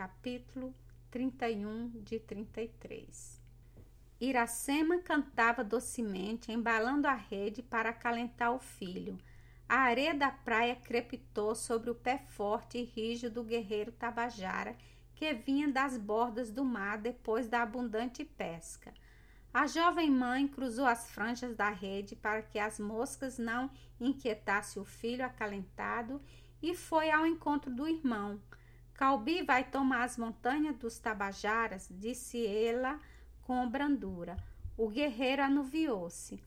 capítulo 31 de 33. Iracema cantava docemente, embalando a rede para acalentar o filho. A areia da praia crepitou sobre o pé forte e rijo do guerreiro Tabajara, que vinha das bordas do mar depois da abundante pesca. A jovem mãe cruzou as franjas da rede para que as moscas não inquietassem o filho acalentado e foi ao encontro do irmão. Calbi vai tomar as montanhas dos Tabajaras, disse ela com brandura. O guerreiro anuviou-se.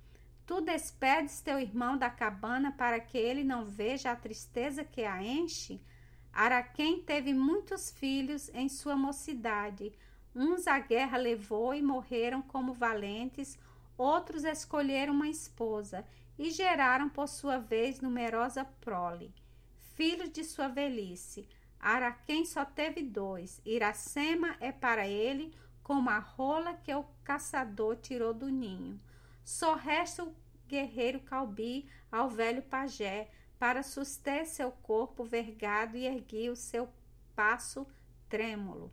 Tu despedes teu irmão da cabana para que ele não veja a tristeza que a enche? Araquém teve muitos filhos em sua mocidade. Uns a guerra levou e morreram como valentes, outros escolheram uma esposa e geraram por sua vez numerosa prole. Filhos de sua velhice. Araquém só teve dois. Iracema é para ele como a rola que o caçador tirou do ninho. Só resta o guerreiro Calbi ao velho pajé para suster seu corpo vergado e erguer o seu passo trêmulo.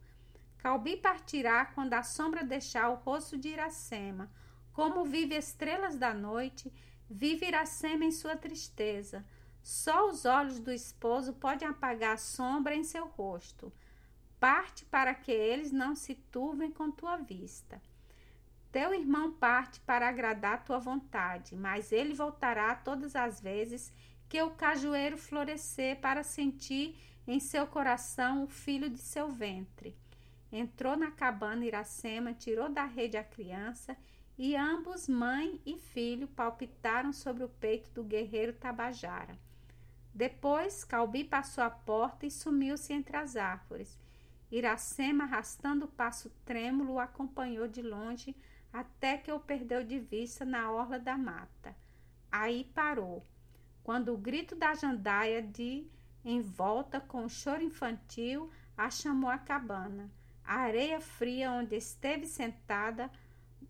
Calbi partirá quando a sombra deixar o rosto de Iracema. Como vive estrelas da noite, vive Iracema em sua tristeza. Só os olhos do esposo podem apagar a sombra em seu rosto. Parte para que eles não se turvem com tua vista. Teu irmão parte para agradar tua vontade, mas ele voltará todas as vezes que o cajueiro florescer para sentir em seu coração o filho de seu ventre. Entrou na cabana Iracema, tirou da rede a criança e ambos, mãe e filho, palpitaram sobre o peito do guerreiro Tabajara. Depois, Calbi passou a porta e sumiu-se entre as árvores. Iracema, arrastando o passo trêmulo, o acompanhou de longe até que o perdeu de vista na orla da mata. Aí parou, quando o grito da jandaia de em volta com o choro infantil a chamou à cabana. A areia fria onde esteve sentada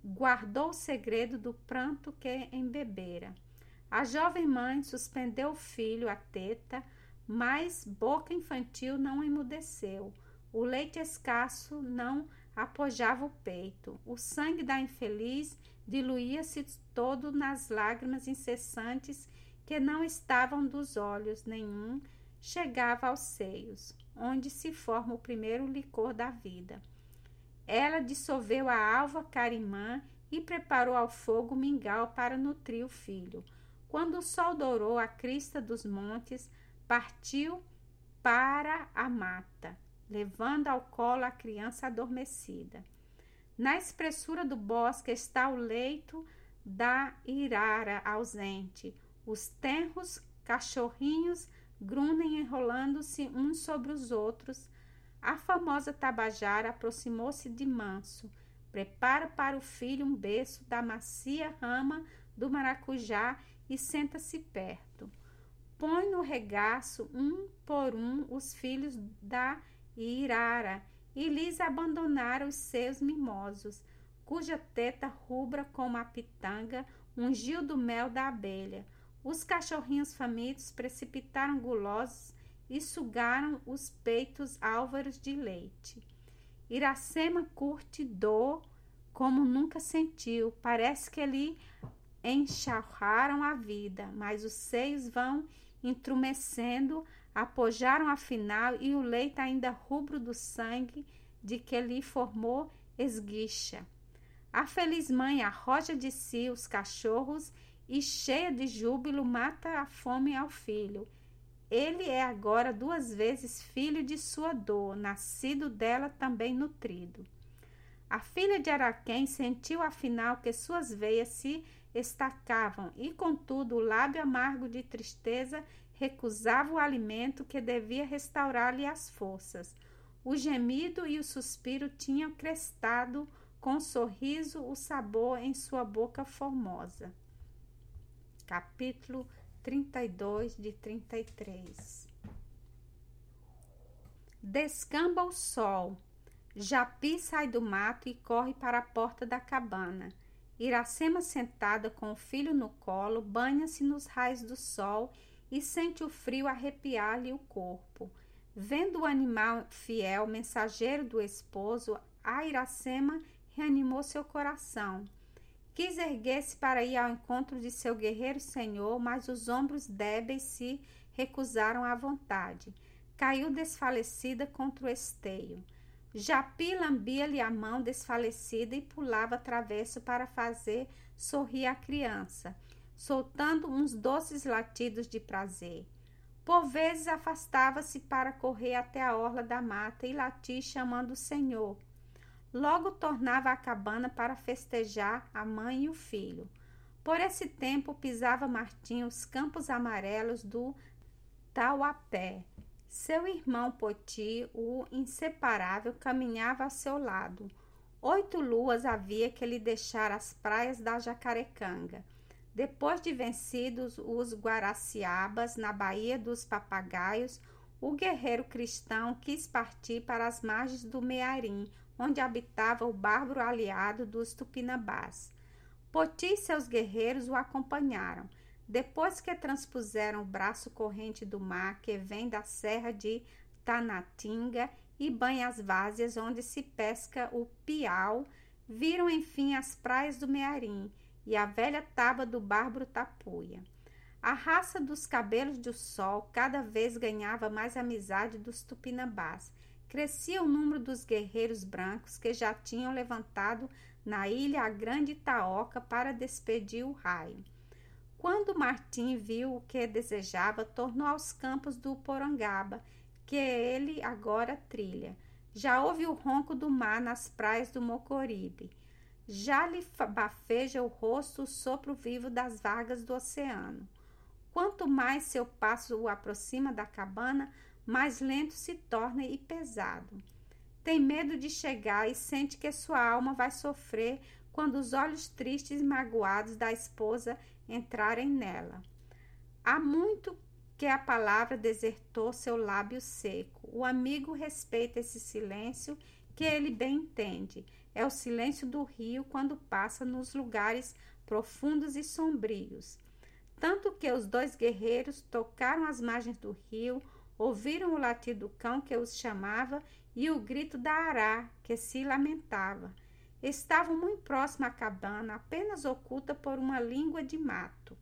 guardou o segredo do pranto que embebera. A jovem mãe suspendeu o filho à teta, mas boca infantil não emudeceu. O leite escasso não apojava o peito. O sangue da infeliz diluía-se todo nas lágrimas incessantes que não estavam dos olhos nenhum, chegava aos seios, onde se forma o primeiro licor da vida. Ela dissolveu a alva carimã e preparou ao fogo mingau para nutrir o filho. Quando o sol dourou a crista dos montes, partiu para a mata levando ao colo a criança adormecida. Na espessura do bosque está o leito da irara ausente. Os tenros cachorrinhos grunem enrolando-se uns sobre os outros. A famosa tabajara aproximou-se de manso. Prepara para o filho um berço da macia rama do maracujá e senta-se perto. Põe no regaço, um por um, os filhos da Irara, e lhes abandonaram os seus mimosos, cuja teta rubra como a pitanga ungiu do mel da abelha. Os cachorrinhos famintos precipitaram gulosos e sugaram os peitos álvaros de leite. Iracema curte dor como nunca sentiu. Parece que lhe encharraram a vida, mas os seios vão intrumecendo apojaram afinal e o leito ainda rubro do sangue de que lhe formou esguicha. A feliz mãe arroja de si os cachorros e, cheia de júbilo, mata a fome ao filho. Ele é agora duas vezes filho de sua dor, nascido dela também nutrido. A filha de Araquém sentiu afinal que suas veias se estacavam e, contudo, o lábio amargo de tristeza recusava o alimento que devia restaurar-lhe as forças. O gemido e o suspiro tinham crestado com sorriso o sabor em sua boca formosa. Capítulo 32 de 33 Descamba o sol. Japi sai do mato e corre para a porta da cabana. Iracema, sentada com o filho no colo, banha-se nos raios do sol e sente o frio arrepiar-lhe o corpo. Vendo o animal fiel, mensageiro do esposo, a Iracema reanimou seu coração. Quis erguer-se para ir ao encontro de seu guerreiro senhor, mas os ombros débeis se recusaram à vontade. Caiu desfalecida contra o esteio. Japi lambia-lhe a mão desfalecida e pulava travesso para fazer sorrir a criança, soltando uns doces latidos de prazer. Por vezes afastava-se para correr até a orla da mata e latir chamando o Senhor. Logo tornava à cabana para festejar a mãe e o filho. Por esse tempo pisava Martim os campos amarelos do Tauapé. Seu irmão Poti, o inseparável, caminhava ao seu lado. Oito luas havia que ele deixara as praias da Jacarecanga. Depois de vencidos os Guaraciabas na Baía dos Papagaios, o guerreiro cristão quis partir para as margens do Mearim, onde habitava o bárbaro aliado dos Tupinambás. Poti e seus guerreiros o acompanharam. Depois que transpuseram o braço corrente do mar que vem da serra de Tanatinga e banha as várzeas onde se pesca o piau, viram enfim as praias do Mearim e a velha taba do bárbaro Tapuia. A raça dos cabelos do sol cada vez ganhava mais amizade dos tupinambás. Crescia o número dos guerreiros brancos que já tinham levantado na ilha a grande Itaoca para despedir o raio. Quando Martim viu o que desejava, tornou aos campos do Porangaba, que ele agora trilha. Já ouve o ronco do mar nas praias do Mocoribe. Já lhe bafeja o rosto o sopro vivo das vagas do oceano. Quanto mais seu passo o aproxima da cabana, mais lento se torna e pesado. Tem medo de chegar e sente que sua alma vai sofrer quando os olhos tristes e magoados da esposa entrarem nela. Há muito que a palavra desertou seu lábio seco. O amigo respeita esse silêncio que ele bem entende. É o silêncio do rio quando passa nos lugares profundos e sombrios. Tanto que os dois guerreiros tocaram as margens do rio, ouviram o latir do cão que os chamava e o grito da ará que se lamentava. Estavam muito próximo à cabana, apenas oculta por uma língua de mato.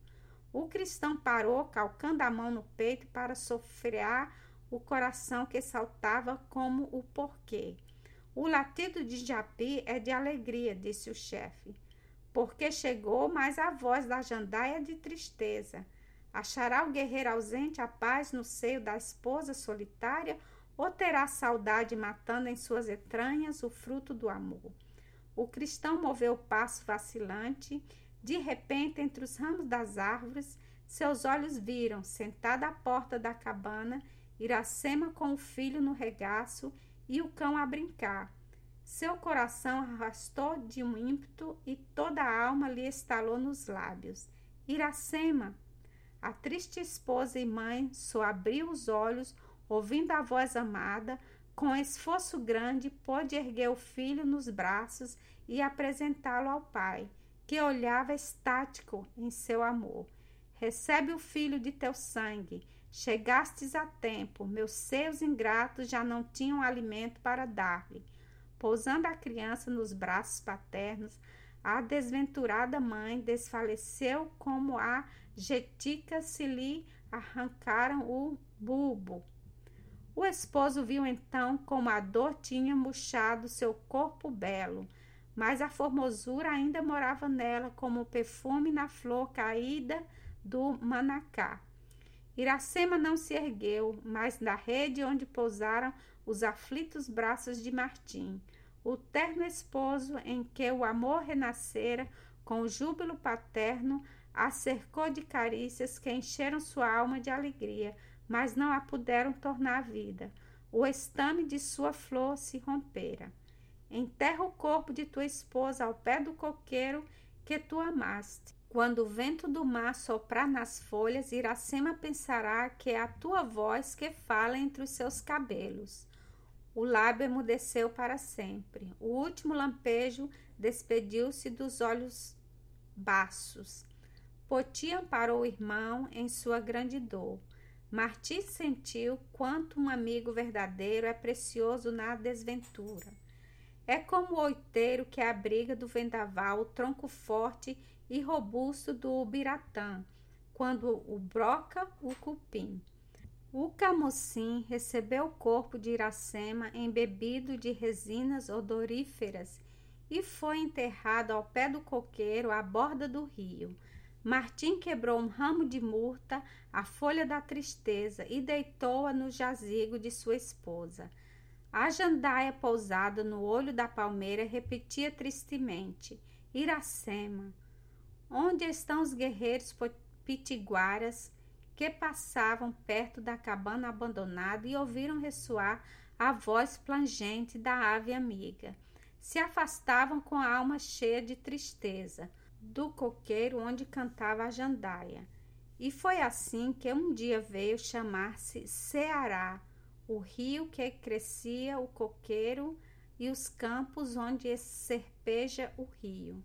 O cristão parou, calcando a mão no peito para sofrear o coração que saltava como o porquê. O latido de Japi é de alegria, disse o chefe, porque chegou, mas a voz da jandaia é de tristeza. Achará o guerreiro ausente a paz no seio da esposa solitária ou terá saudade matando em suas entranhas o fruto do amor? O cristão moveu o passo vacilante. De repente, entre os ramos das árvores, seus olhos viram, sentada à porta da cabana, Iracema com o filho no regaço e o cão a brincar. Seu coração arrastou de um ímpeto e toda a alma lhe estalou nos lábios. Iracema! A triste esposa e mãe só abriu os olhos, ouvindo a voz amada, com esforço grande, pôde erguer o filho nos braços e apresentá-lo ao pai, que olhava estático em seu amor. Recebe o filho de teu sangue. Chegastes a tempo, meus seus ingratos já não tinham alimento para dar-lhe. Pousando a criança nos braços paternos, a desventurada mãe desfaleceu como a jetica se lhe arrancaram o bulbo. O esposo viu então como a dor tinha murchado seu corpo belo, mas a formosura ainda morava nela como o perfume na flor caída do manacá. Iracema não se ergueu, mas da rede onde pousaram os aflitos braços de Martim, o terno esposo em que o amor renascera com o júbilo paterno, a cercou de carícias que encheram sua alma de alegria, mas não a puderam tornar vida. O estame de sua flor se rompera. Enterra o corpo de tua esposa ao pé do coqueiro que tu amaste. Quando o vento do mar soprar nas folhas, Iracema pensará que é a tua voz que fala entre os seus cabelos. O lábio emudeceu para sempre. O último lampejo despediu-se dos olhos baços. Poti amparou o irmão em sua grande dor. Martim sentiu quanto um amigo verdadeiro é precioso na desventura. É como o oiteiro que abriga do vendaval o tronco forte e robusto do ubiratã, quando o broca o cupim. O camocim recebeu o corpo de Iracema embebido de resinas odoríferas e foi enterrado ao pé do coqueiro à borda do rio. Martim quebrou um ramo de murta, a folha da tristeza, e deitou-a no jazigo de sua esposa. A jandaia pousada no olho da palmeira repetia tristemente: Iracema, onde estão os guerreiros pitiguaras que passavam perto da cabana abandonada e ouviram ressoar a voz plangente da ave amiga? Se afastavam com a alma cheia de tristeza do coqueiro onde cantava a jandaia. E foi assim que um dia veio chamar-se Ceará, o rio que crescia o coqueiro e os campos onde serpeja o rio.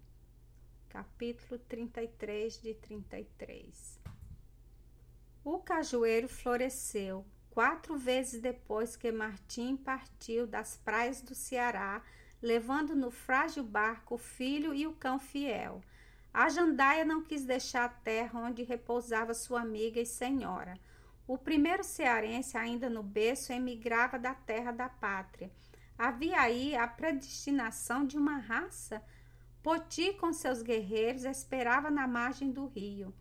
Capítulo 33 de 33 O cajueiro floresceu quatro vezes depois que Martim partiu das praias do Ceará, levando no frágil barco o filho e o cão fiel. A jandaia não quis deixar a terra onde repousava sua amiga e senhora. O primeiro cearense, ainda no berço, emigrava da terra da pátria. Havia aí a predestinação de uma raça. Poti, com seus guerreiros, esperava na margem do rio.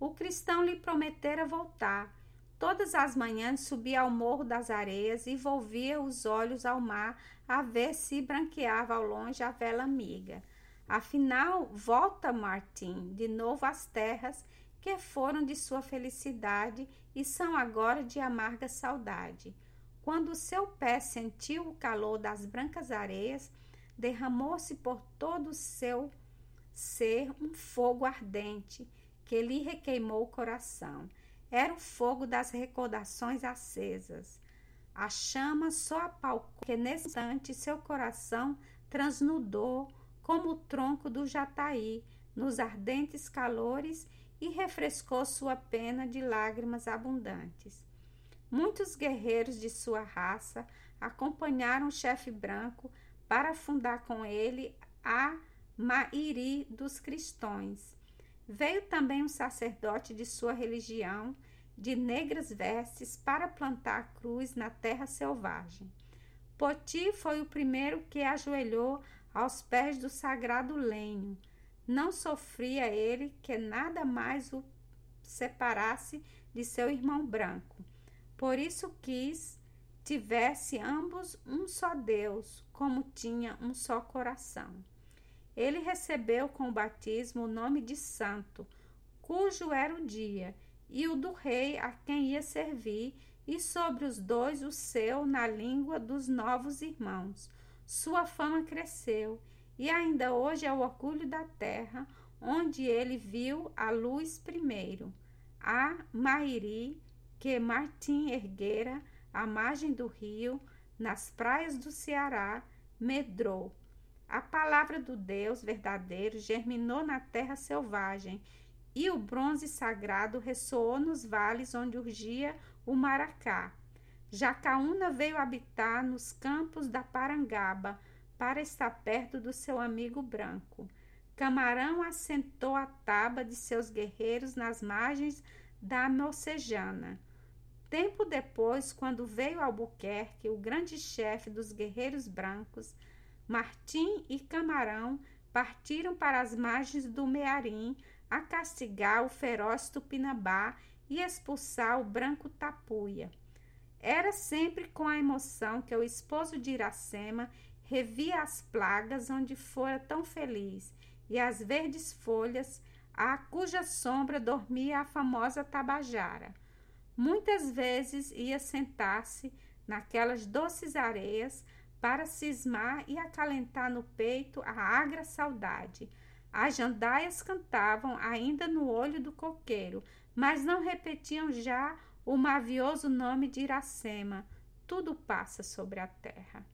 O cristão lhe prometera voltar. Todas as manhãs subia ao morro das areias e volvia os olhos ao mar a ver se branqueava ao longe a vela amiga. Afinal, volta Martim de novo às terras que foram de sua felicidade e são agora de amarga saudade. Quando seu pé sentiu o calor das brancas areias, derramou-se por todo o seu ser um fogo ardente que lhe requeimou o coração. Era o fogo das recordações acesas. A chama só apalcou que nesse instante seu coração transnudou como o tronco do jataí nos ardentes calores e refrescou sua pena de lágrimas abundantes. Muitos guerreiros de sua raça acompanharam o chefe branco para fundar com ele a Mairi dos cristãos. Veio também um sacerdote de sua religião, de negras vestes, para plantar a cruz na terra selvagem. Poti foi o primeiro que ajoelhou aos pés do sagrado lenho. Não sofria ele que nada mais o separasse de seu irmão branco. Por isso quis tivesse ambos um só Deus, como tinha um só coração. Ele recebeu com o batismo o nome de santo, cujo era o dia, e o do rei a quem ia servir, e sobre os dois o seu na língua dos novos irmãos, sua fama cresceu e ainda hoje é o orgulho da terra, onde ele viu a luz primeiro. A Mairi, que Martim erguera à margem do rio, nas praias do Ceará, medrou. A palavra do Deus verdadeiro germinou na terra selvagem, e o bronze sagrado ressoou nos vales onde urgia o maracá. Jacaúna veio habitar nos campos da Parangaba para estar perto do seu amigo branco. Camarão assentou a taba de seus guerreiros nas margens da Mocejana. Tempo depois, quando veio Albuquerque, o grande chefe dos guerreiros brancos, Martim e Camarão partiram para as margens do Mearim a castigar o feroz Tupinambá e expulsar o branco Tapuia. Era sempre com a emoção que o esposo de Iracema revia as plagas onde fora tão feliz e as verdes folhas a cuja sombra dormia a famosa Tabajara. Muitas vezes ia sentar-se naquelas doces areias para cismar e acalentar no peito a agra saudade. As jandaias cantavam ainda no olho do coqueiro, mas não repetiam já o mavioso nome de Iracema. Tudo passa sobre a terra.